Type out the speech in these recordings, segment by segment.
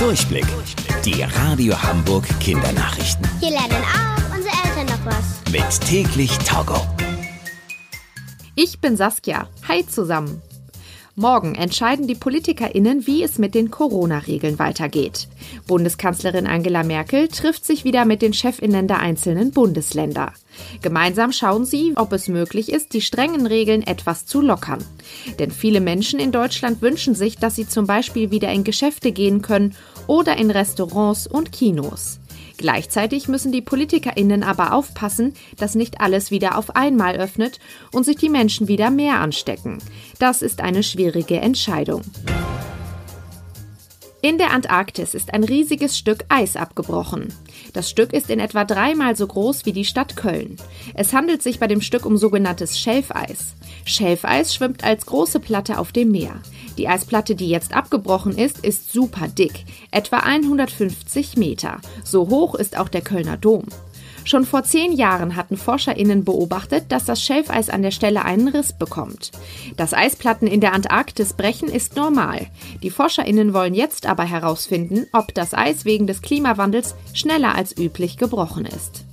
Durchblick. Die Radio Hamburg Kindernachrichten. Hier lernen auch unsere Eltern noch was. Mit täglich Togo. Ich bin Saskia. Hi zusammen. Morgen entscheiden die PolitikerInnen, wie es mit den Corona-Regeln weitergeht. Bundeskanzlerin Angela Merkel trifft sich wieder mit den ChefInnen der einzelnen Bundesländer. Gemeinsam schauen sie, ob es möglich ist, die strengen Regeln etwas zu lockern. Denn viele Menschen in Deutschland wünschen sich, dass sie zum Beispiel wieder in Geschäfte gehen können oder in Restaurants und Kinos. Gleichzeitig müssen die PolitikerInnen aber aufpassen, dass nicht alles wieder auf einmal öffnet und sich die Menschen wieder mehr anstecken. Das ist eine schwierige Entscheidung. In der Antarktis ist ein riesiges Stück Eis abgebrochen. Das Stück ist in etwa dreimal so groß wie die Stadt Köln. Es handelt sich bei dem Stück um sogenanntes Schelfeis. Schelfeis schwimmt als große Platte auf dem Meer. Die Eisplatte, die jetzt abgebrochen ist, ist super dick, etwa 150 Meter. So hoch ist auch der Kölner Dom. Schon vor zehn Jahren hatten ForscherInnen beobachtet, dass das Schelfeis an der Stelle einen Riss bekommt. Dass Eisplatten in der Antarktis brechen, ist normal. Die ForscherInnen wollen jetzt aber herausfinden, ob das Eis wegen des Klimawandels schneller als üblich gebrochen ist.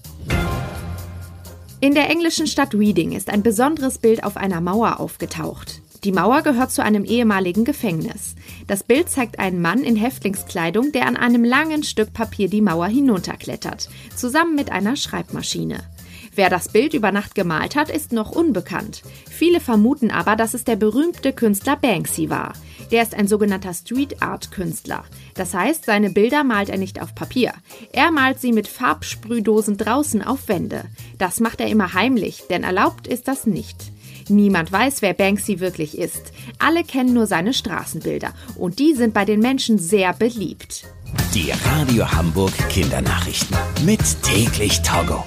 In der englischen Stadt Reading ist ein besonderes Bild auf einer Mauer aufgetaucht. Die Mauer gehört zu einem ehemaligen Gefängnis. Das Bild zeigt einen Mann in Häftlingskleidung, der an einem langen Stück Papier die Mauer hinunterklettert, zusammen mit einer Schreibmaschine. Wer das Bild über Nacht gemalt hat, ist noch unbekannt. Viele vermuten aber, dass es der berühmte Künstler Banksy war. Der ist ein sogenannter Street Art Künstler. Das heißt, seine Bilder malt er nicht auf Papier. Er malt sie mit Farbsprühdosen draußen auf Wände. Das macht er immer heimlich, denn erlaubt ist das nicht. Niemand weiß, wer Banksy wirklich ist. Alle kennen nur seine Straßenbilder und die sind bei den Menschen sehr beliebt. Die Radio Hamburg Kindernachrichten mit täglich Togo.